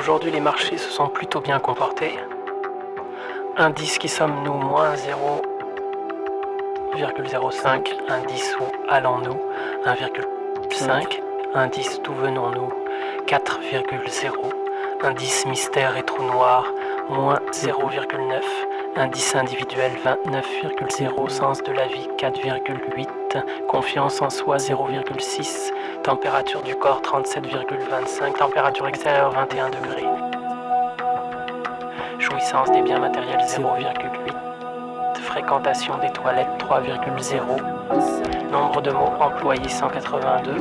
Aujourd'hui, les marchés se sont plutôt bien comportés. Indice qui sommes-nous moins 0,05. Indice où allons-nous? 1,5. Indice d'où venons-nous? 4,0. Indice mystère et trou noir moins 0,9. Indice individuel 29,0. Sens de la vie 4,8. Confiance en soi 0,6. Température du corps 37,25. Température extérieure 21 degrés. Jouissance des biens matériels 0,8. Fréquentation des toilettes 3,0. Nombre de mots employés 182.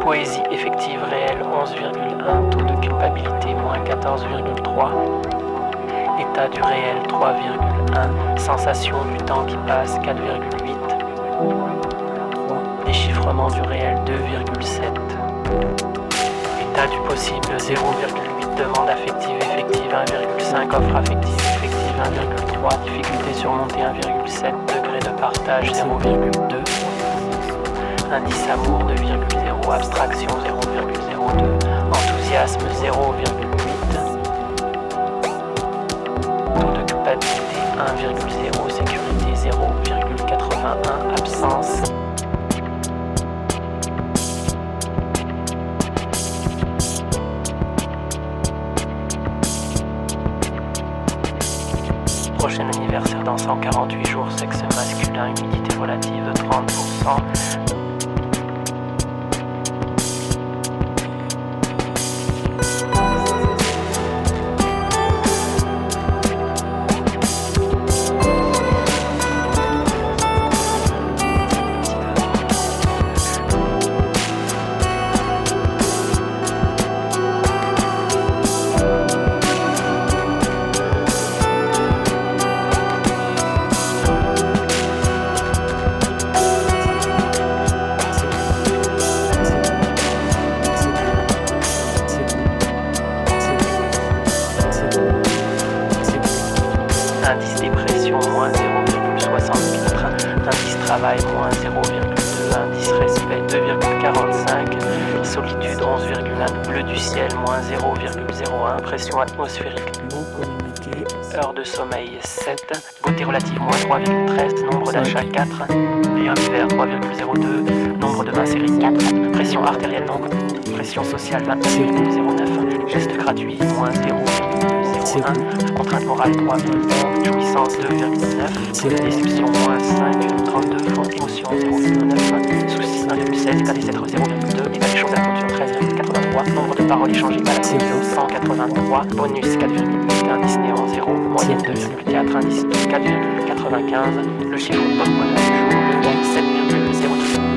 Poésie effective réelle 11,1. Taux de culpabilité moins 14,3. État du réel 3,1. Sensation du temps qui passe 4,8. Déchiffrement du réel 2,7. État du possible 0,8. Demande affective effective 1,5. Offre affective effective 1,3. Difficulté surmontée 1,7. Degré de partage 0,2. Indice amour 2,0. Abstraction 0,02. Enthousiasme 0,8. 0,0 sécurité 0,81 absence. Prochain anniversaire dans 148 jours, sexe masculin, humidité relative 30%. Sociale 29,09. Geste gratuit moins 0,01. Contrainte morale 3,1. Jouissance 2,9. Déception moins 5. 32 fois. Émotion 0,9. Soucis 1,16. État des êtres 0,2. État des choses à la culture 13,83. Nombre de paroles échangées par la 183. Bonus 4,8. Indice néant 0. Moyenne 2,4. Indice 4,95. Le chiffre porte-bonheur du jour 7,02.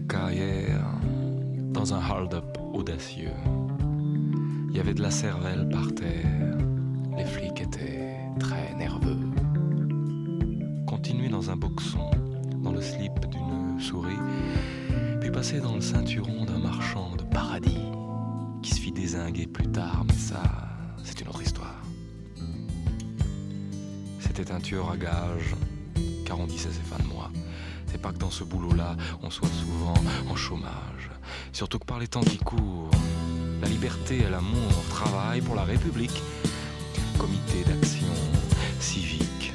Carrière dans un hold-up audacieux. Il y avait de la cervelle par terre. Les flics étaient très nerveux. Continuer dans un boxon, dans le slip d'une souris, puis passer dans le ceinturon d'un marchand de paradis qui se fit désinguer plus tard, mais ça, c'est une autre histoire. C'était un tueur à gages, car on disait ses fins de mois. Que dans ce boulot-là, on soit souvent en chômage. Surtout que par les temps qui courent, la liberté et l'amour travaillent pour la République. Comité d'action civique.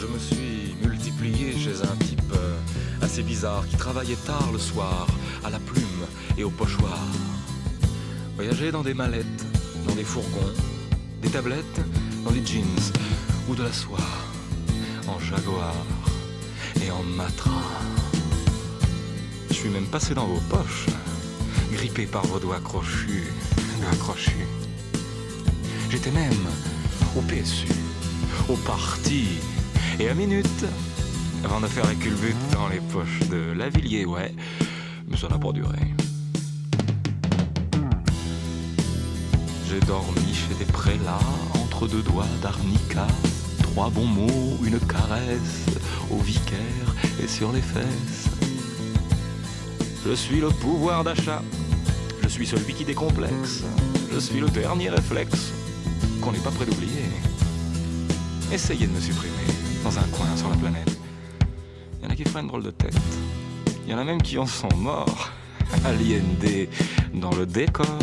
Je me suis multiplié chez un type euh, assez bizarre qui travaillait tard le soir, à la plume et au pochoir. Voyager dans des mallettes, dans des fourgons, des tablettes, dans des jeans ou de la soie, en jaguar matra. Je suis même passé dans vos poches, grippé par vos doigts crochus, accrochus. J'étais même au PSU, au parti, et à minute, avant de faire la culbute dans les poches de Lavillier, ouais, mais ça n'a pas duré. J'ai dormi chez des prélats, entre deux doigts d'arnica, trois bons mots, une caresse, au vicaire et sur les fesses. Je suis le pouvoir d'achat, je suis celui qui décomplexe, je suis le dernier réflexe qu'on n'est pas prêt d'oublier. Essayez de me supprimer dans un coin sur la planète. Il y en a qui font une drôle de tête. Il y en a même qui en sont morts à l'IND dans le décor.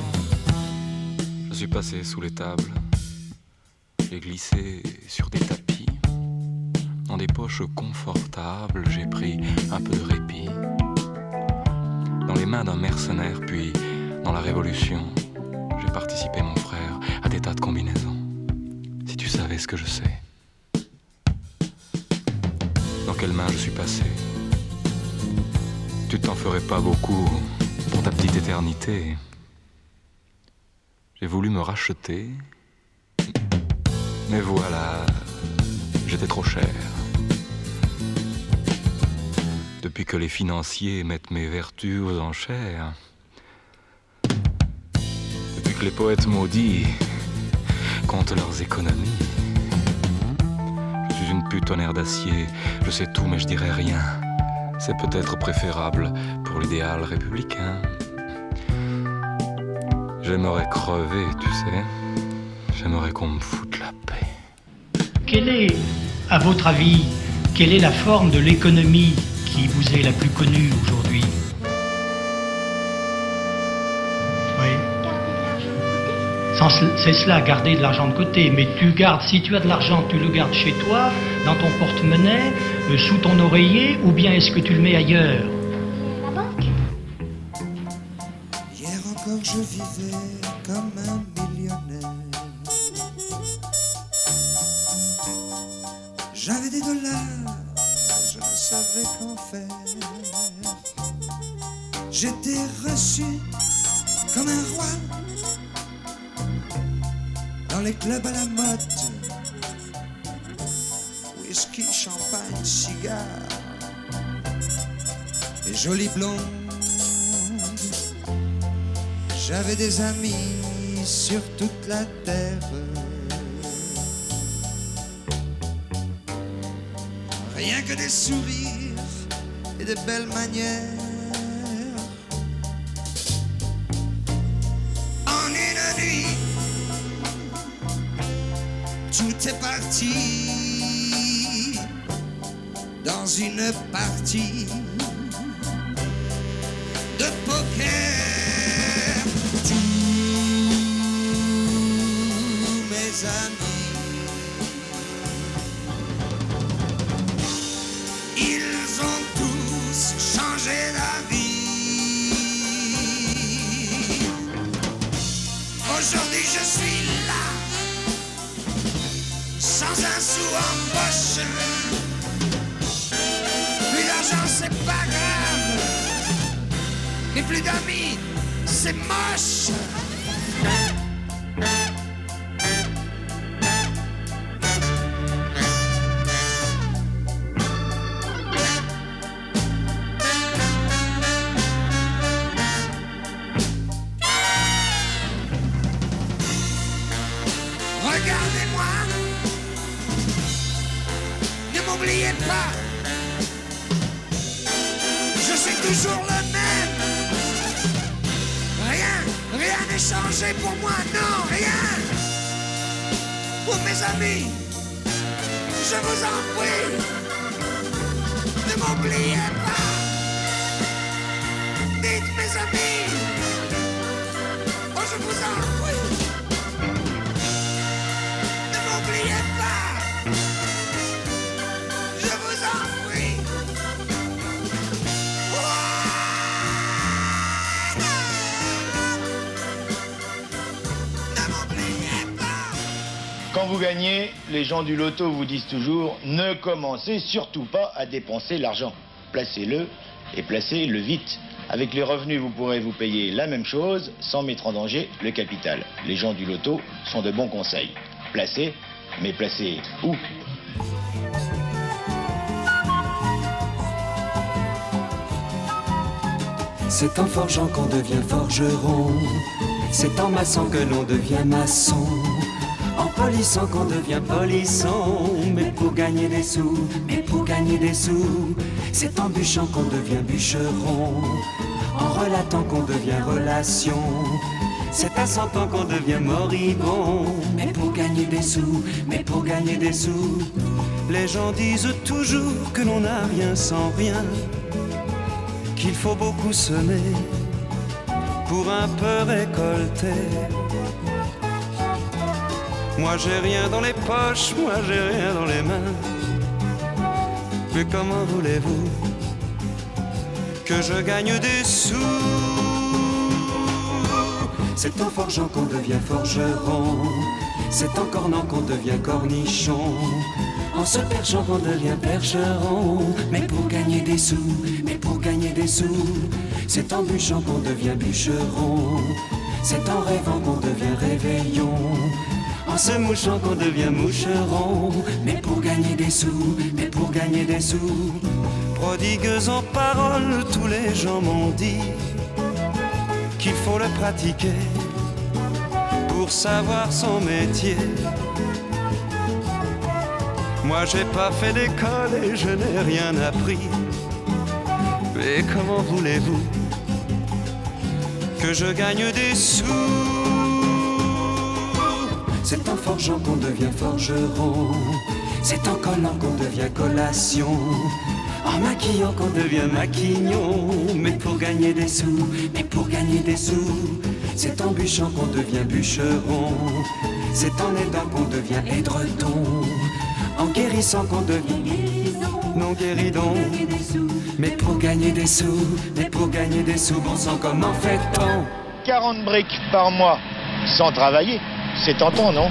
Je suis passé sous les tables. J'ai glissé sur des tapis. Dans des poches confortables, j'ai pris un peu de répit. Dans les mains d'un mercenaire, puis dans la révolution, j'ai participé, mon frère, à des tas de combinaisons. Si tu savais ce que je sais. Dans quelles mains je suis passé Tu t'en ferais pas beaucoup pour ta petite éternité. J'ai voulu me racheter, mais voilà, j'étais trop cher. Depuis que les financiers mettent mes vertus aux enchères, depuis que les poètes maudits comptent leurs économies. Je suis une air d'acier, je sais tout mais je dirai rien. C'est peut-être préférable pour l'idéal républicain. J'aimerais crever, tu sais. J'aimerais qu'on me foute la paix. Quelle est, à votre avis, quelle est la forme de l'économie qui vous est la plus connue aujourd'hui Oui. C'est cela, garder de l'argent de côté. Mais tu gardes, si tu as de l'argent, tu le gardes chez toi, dans ton porte-monnaie, euh, sous ton oreiller, ou bien est-ce que tu le mets ailleurs La banque Hier encore je vivais comme un millionnaire. J'avais des dollars, qu'en. J'étais reçu comme un roi dans les clubs à la mode. Whisky, champagne, cigare et jolies blondes. J'avais des amis sur toute la terre. Rien que des sourires de belles manières. En une nuit, tout est parti dans une partie n'oubliez pas, je suis toujours le même. Rien, rien n'est changé pour moi, non, rien. Pour mes amis, je vous en prie, ne m'oubliez pas. Dites mes amis, oh je vous en prie. Quand vous gagnez, les gens du loto vous disent toujours ne commencez surtout pas à dépenser l'argent. Placez-le et placez-le vite. Avec les revenus, vous pourrez vous payer la même chose sans mettre en danger le capital. Les gens du loto sont de bons conseils. Placez, mais placez où? C'est en forgeant qu'on devient forgeron. C'est en maçon que l'on devient maçon. En polissant qu'on devient polisson. Mais pour gagner des sous, mais pour gagner des sous. C'est en bûchant qu'on devient bûcheron. En relatant qu'on devient relation. C'est à cent ans qu'on devient moribond. Mais pour gagner des sous, mais pour gagner des sous. Les gens disent toujours que l'on n'a rien sans rien qu'il faut beaucoup semer pour un peu récolter. Moi j'ai rien dans les poches, moi j'ai rien dans les mains. Mais comment voulez-vous que je gagne des sous? C'est en forgeant qu'on devient forgeron, c'est en cornant qu'on devient cornichon. En se perchant qu'on devient percheron. Mais pour gagner des sous, mais pour gagner des sous C'est en bûchant qu'on devient bûcheron. C'est en rêvant qu'on devient réveillon En se mouchant qu'on devient moucheron Mais pour gagner des sous, mais pour gagner des sous. Prodigues en paroles, tous les gens m'ont dit Qu'il faut le pratiquer Pour savoir son métier. Moi j'ai pas fait d'école et je n'ai rien appris. Mais comment voulez-vous que je gagne des sous? C'est en forgeant qu'on devient forgeron. C'est en collant qu'on devient collation. En maquillant qu'on devient maquignon. Mais pour gagner des sous, mais pour gagner des sous, c'est en bûchant qu'on devient bûcheron. C'est en aidant qu'on devient édredon. En guérissant qu'on devient non guéridon. Mais pour gagner des sous, mais pour gagner des sous, bon sang, comment fait-on? 40 briques par mois sans travailler, c'est tentant, non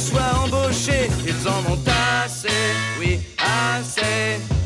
six mois que tu sois embauché, ils en ont assez, oui, assez.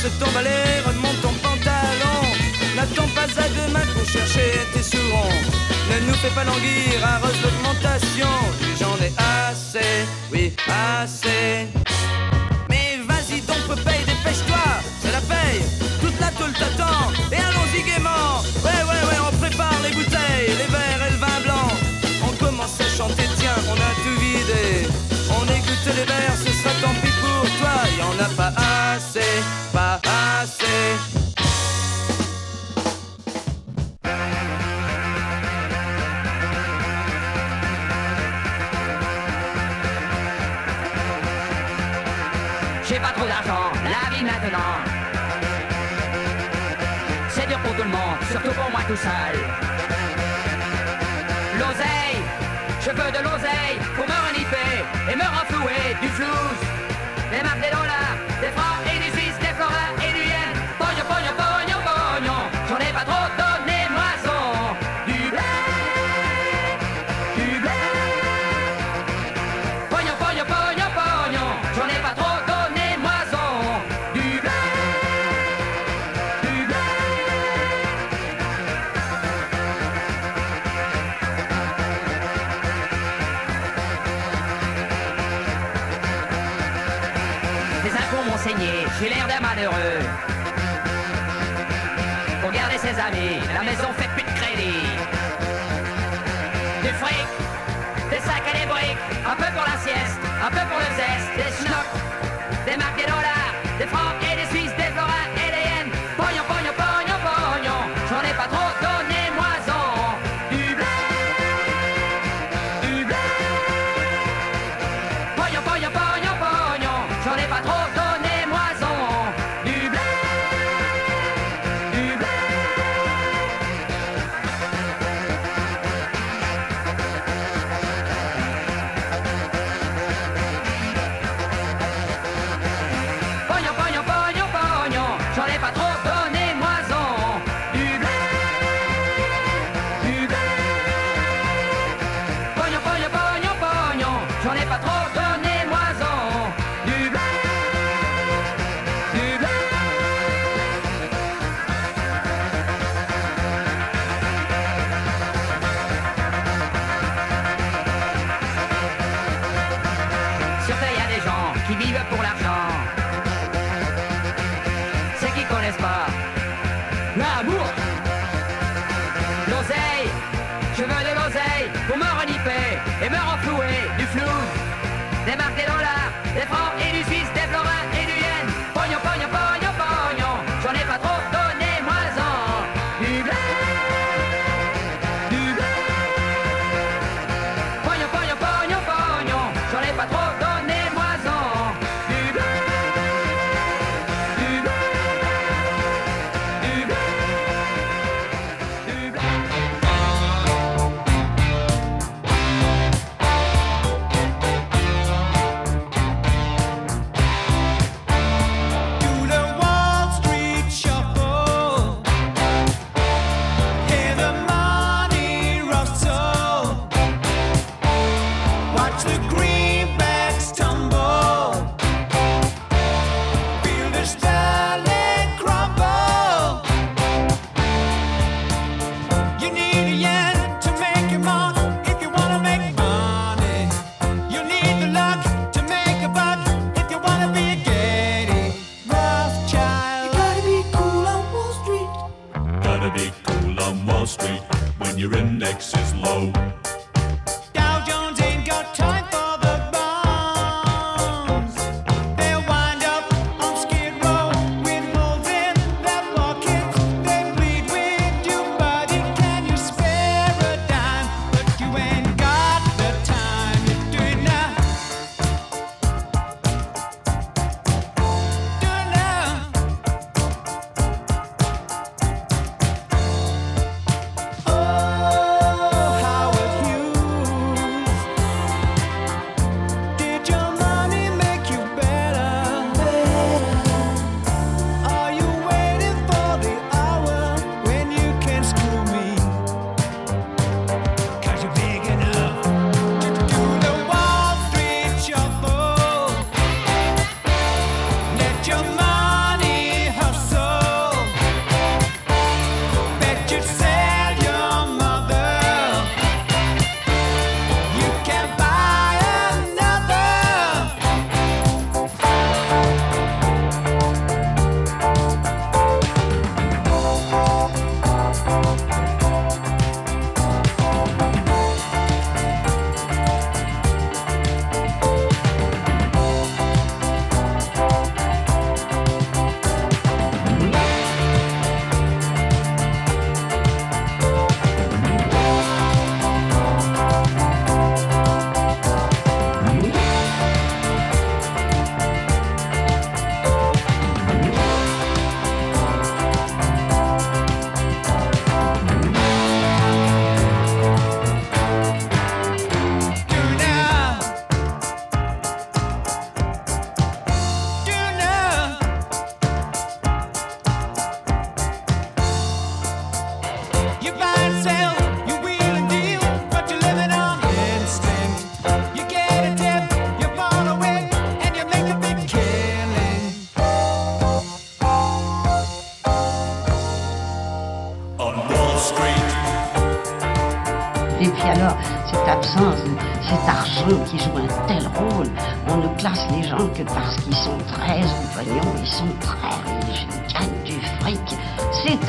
Ton balai, remonte ton pantalon. N'attends pas à demain pour chercher tes sourons. Ne nous fais pas languir, arrose l'augmentation. J'en ai assez, oui, assez. Mais vas-y donc, Popeye, dépêche-toi, c'est la paye. Toute la tôle t'attend, et allons-y gaiement. Ouais, ouais, ouais, on prépare les bouteilles, les verres et le vin blanc. On commence à chanter, tiens, on a tout vidé. On écoute les vers, ce sera tant pis pour toi. Y en a pas assez. Tout seul. L'oseille, je veux de l'oseille j'ai l'air d'un malheureux. Pour garder ses amis, la maison fait plus de crédit. Du fric, des sacs et des briques, un peu pour la sieste, un peu pour le zeste, des schnocks, des marques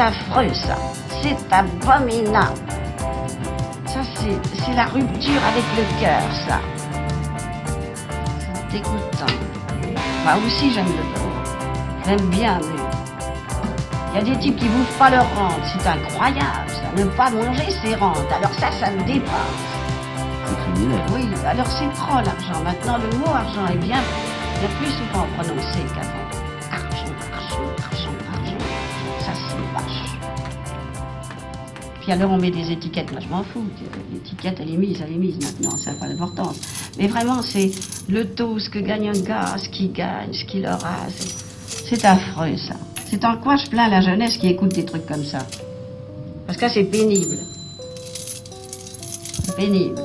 affreux ça, c'est abominable. Ça, c'est la rupture avec le cœur, ça. C'est dégoûtant. Moi aussi, j'aime le bon. J'aime bien, mais il y a des types qui bouffent pas leur rente, c'est incroyable, ça. Ne pas manger ses rentes, alors ça, ça me dépasse. Oui, alors c'est trop l'argent. Maintenant, le mot argent est bien, bien plus souvent prononcé qu'avant. Alors, on met des étiquettes. Moi, je m'en fous. L'étiquette, elle est mise, elle est mise maintenant. Ça n'a pas d'importance. Mais vraiment, c'est le taux, ce que gagne un gars, ce qu'il gagne, ce qu'il aura. c'est- C'est affreux, ça. C'est en quoi je plains la jeunesse qui écoute des trucs comme ça. Parce que là, c'est pénible. C'est pénible.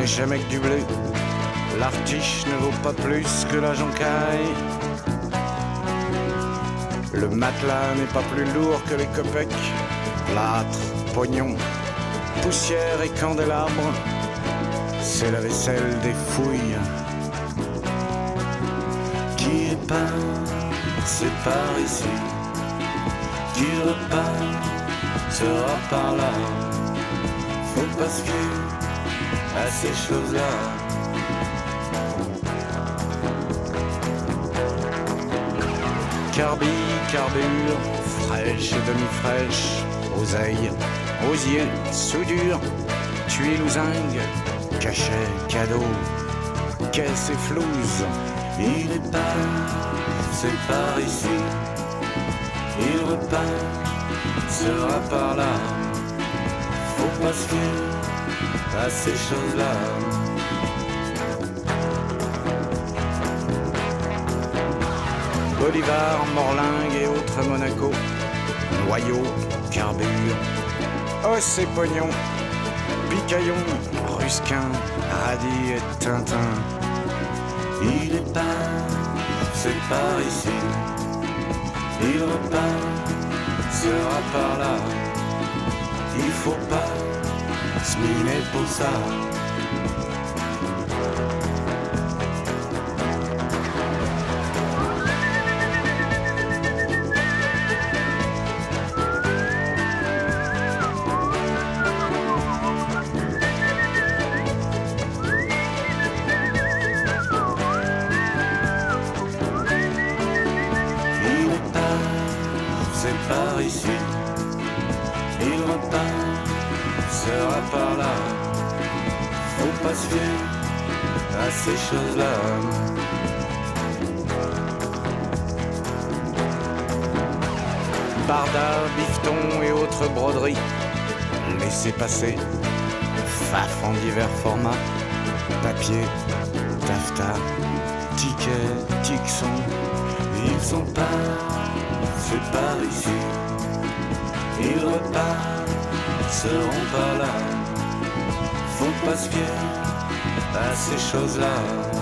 N'est jamais que du blé. L'artiche ne vaut pas plus que la joncaille. Le matelas n'est pas plus lourd que les copecs. Plâtre, pognon, poussière et candélabre, c'est la vaisselle des fouilles. Qui c'est par ici. Qui repart, sera par là. Faut pas se fier à ces choses-là. Carbi, carbure, fraîche et demi-fraîche, oseille, osier, soudure, tuile ou cachet, cadeau, caisse et flouze. Il est pas, c'est par ici. Il repart, sera par là. Faut pas se à ces choses-là. Bolivar, Morlingue et autres Monaco. Noyau, carbure, os et pognon. Picaillon, Rusquin, Radis et Tintin. Il est pas, c'est par ici. Il repart, sera par là. Il faut pas se miner Laissez passer. Faf en divers formats. Papier, taffetas, tickets, tixons. Ils sont pas, c'est par ici. Ils repartent, seront par là. Faut pas se à ces choses-là.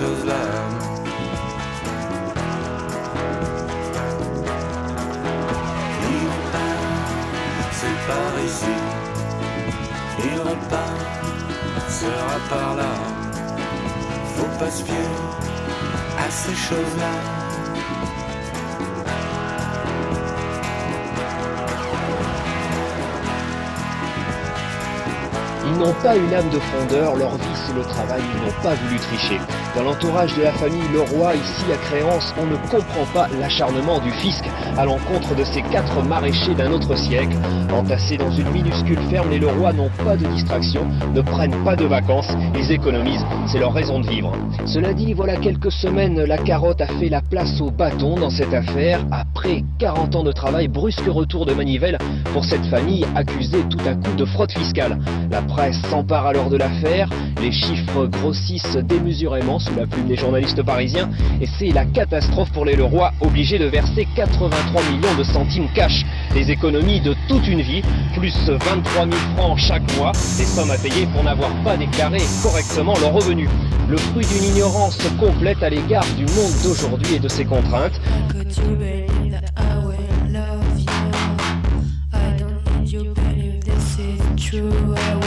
Il repart, c'est par ici. Il repart, sera par là. Faut pas se à ces choses-là. Ils n'ont pas une âme de fondeur, leur vie c'est le travail, ils n'ont pas voulu tricher. Dans l'entourage de la famille Leroy, ici à Créance, on ne comprend pas l'acharnement du fisc à l'encontre de ces quatre maraîchers d'un autre siècle. Entassés dans une minuscule ferme, les Leroy n'ont pas de distraction, ne prennent pas de vacances, ils économisent, c'est leur raison de vivre. Cela dit, voilà quelques semaines, la carotte a fait la place au bâton dans cette affaire. Après 40 ans de travail, brusque retour de manivelle pour cette famille accusée tout à coup de fraude fiscale. La presse s'empare alors de l'affaire. Les chiffres grossissent démesurément sous la plume des journalistes parisiens et c'est la catastrophe pour les Leroy, obligés de verser 83 millions de centimes cash. Les économies de toute une vie, plus 23 000 francs chaque mois, des sommes à payer pour n'avoir pas déclaré correctement leurs revenus. Le fruit d'une ignorance complète à l'égard du monde d'aujourd'hui et de ses contraintes. True.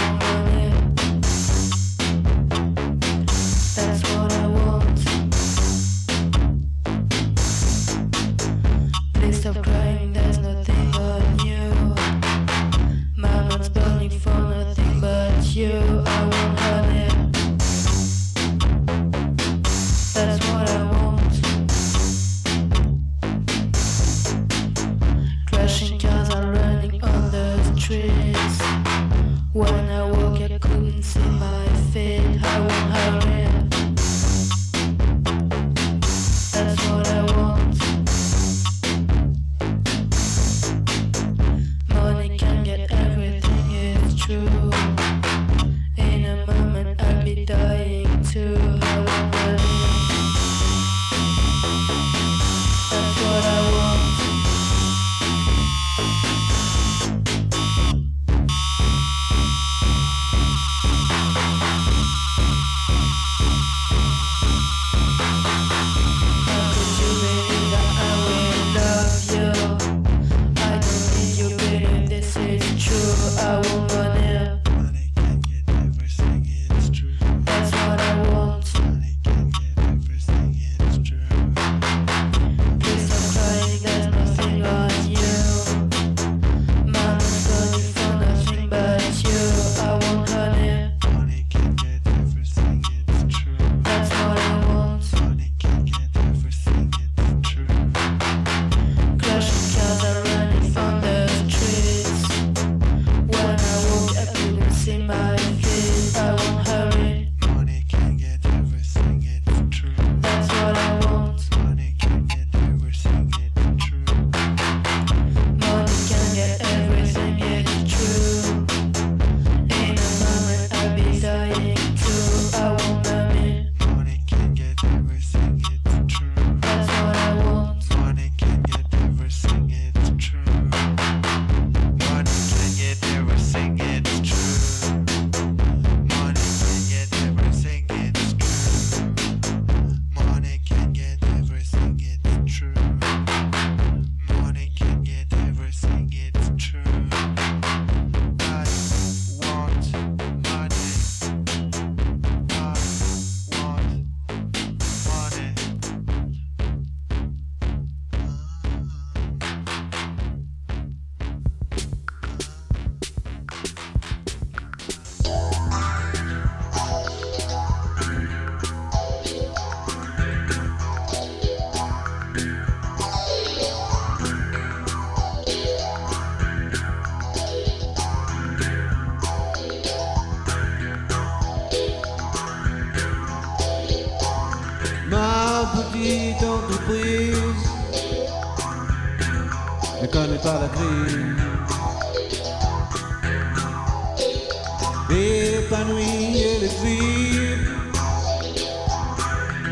Épanouie et l'exil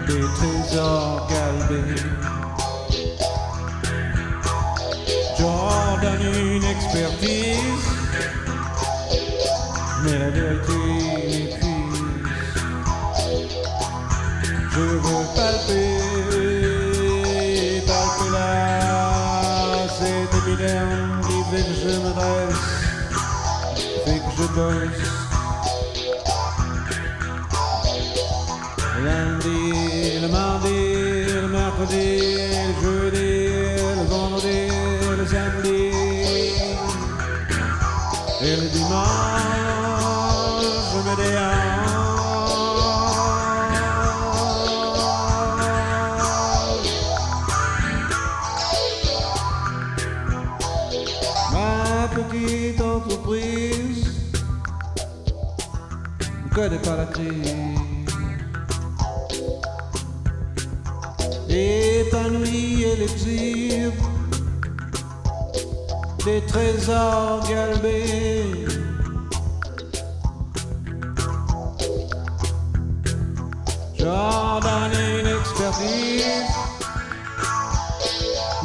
des trésors galbés. Jordan une expertise, mais la vérité m'épuise. Je veux palper, palper là, cet épiderme qui fait que je me dresse, fait que je bosse. Mercredi, le jeudi, le vendredi, le samedi et le dimanche, je me déhanche. Ma petite entreprise ne connaît pas la crise. is all gotta be.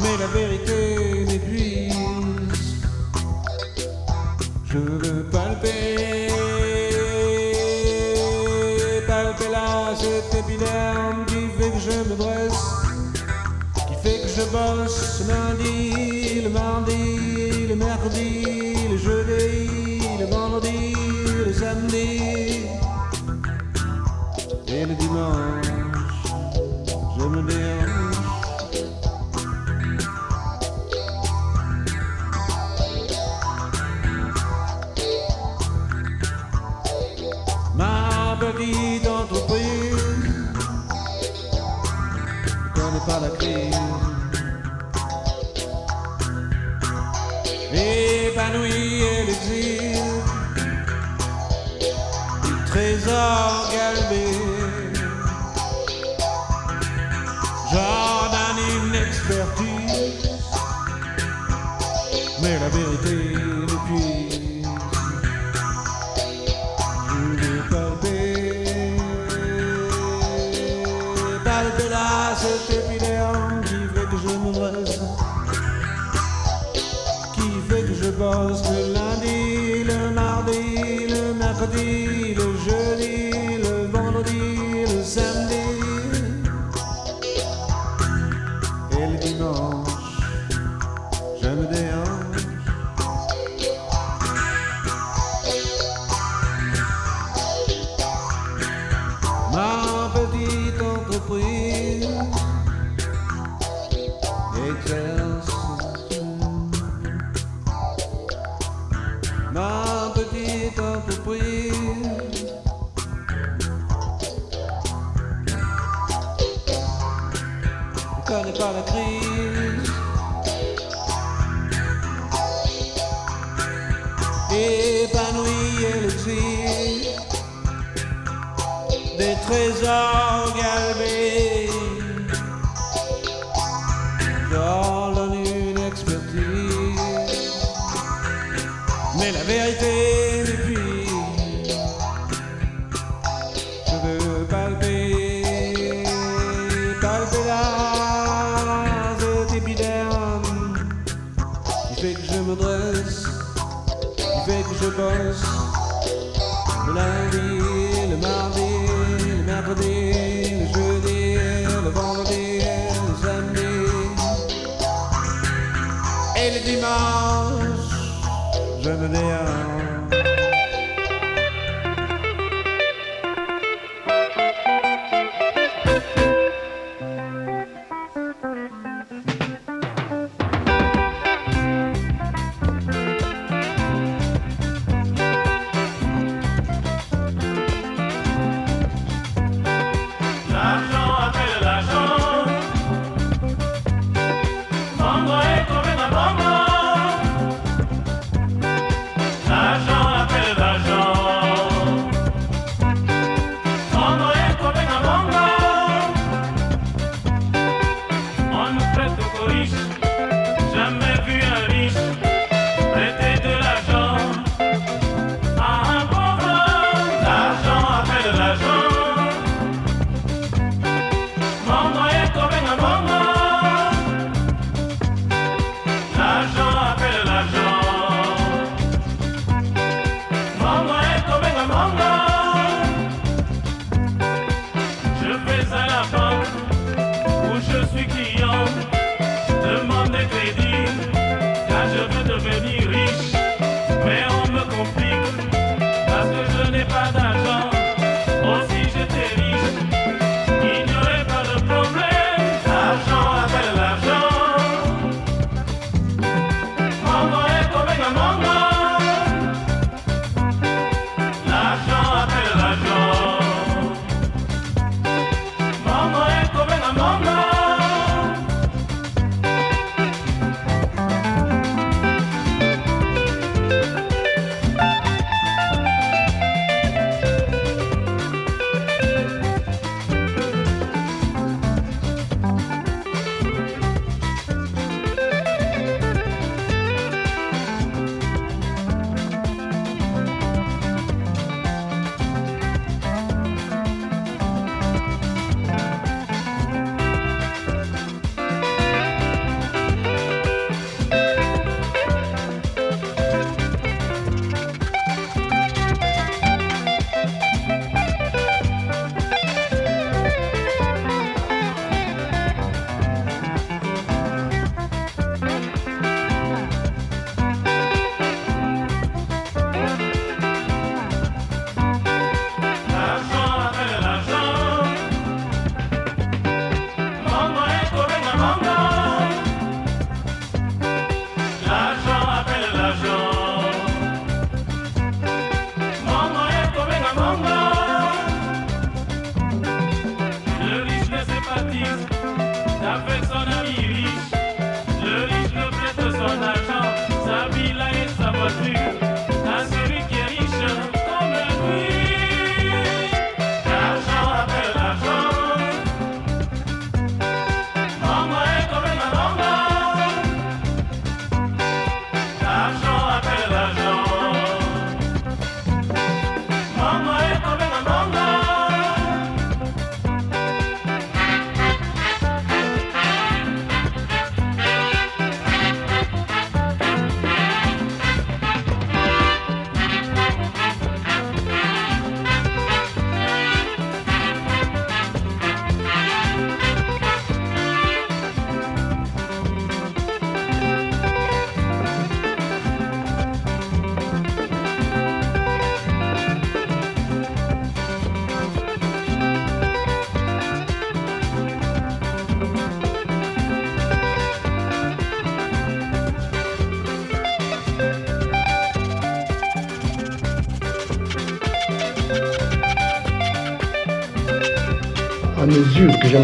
Mais la vérité m'épuise. Je veux palper, palper là cet épiderme qui fait que je me dresse, qui fait que je bosse lundi, le mardi mercredi, le jeudi, le vendredi, le samedi et le dimanche. Je me dérange. Ma petite entreprise ne connaît pas la crise. Épanouie et l'exil trésor galbé. Donne une expertise, mais la vérité J'en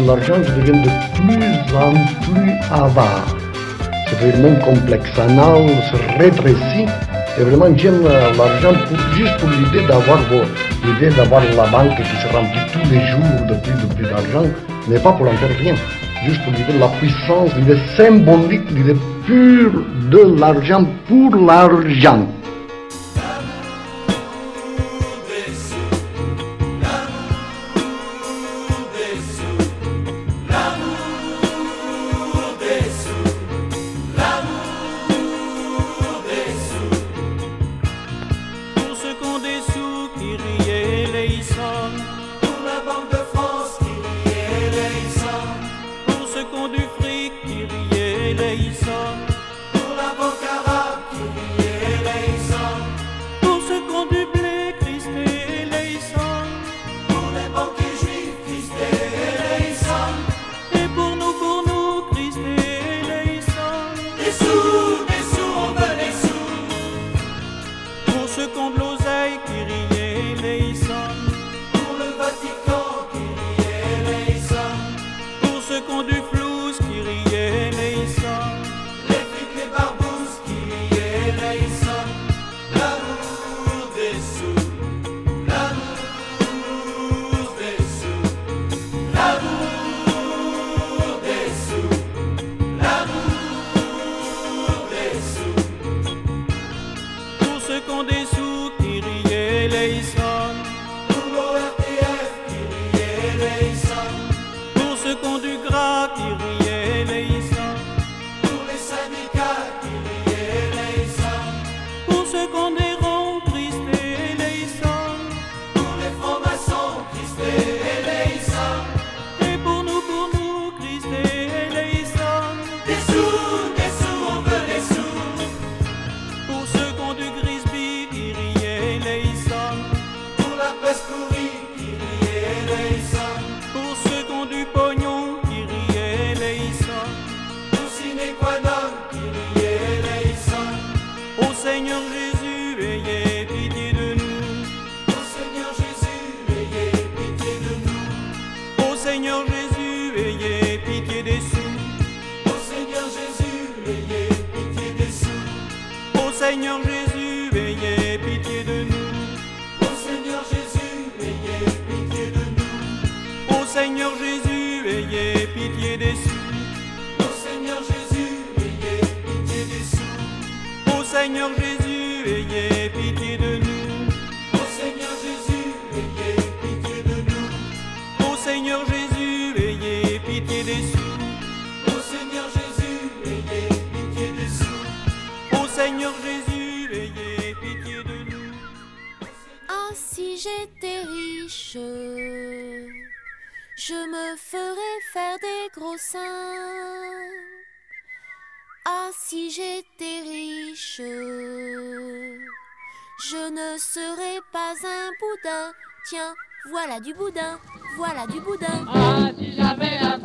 l'argent, je deviens de plus en plus avare. C'est-à-dire complexe anal se rétrécit. Et vraiment, j'aime euh, l'argent juste pour l'idée d'avoir l'idée d'avoir la banque qui se remplit tous les jours de plus de plus d'argent, mais pas pour en faire rien. Juste pour l'idée de la puissance, l'idée symbolique, l'idée pure de l'argent pour l'argent. Seigneur Jésus, veillez pitié de nous. Ô Seigneur Jésus, veillez pitié de nous. Ô Seigneur Jésus, veillez pitié des sous. Ô Seigneur Jésus, veillez pitié des sous. Ô Seigneur Jésus, me ferait faire des gros seins. Ah, si j'étais riche, je ne serais pas un boudin. Tiens, voilà du boudin, voilà du boudin. Ah, si j'avais un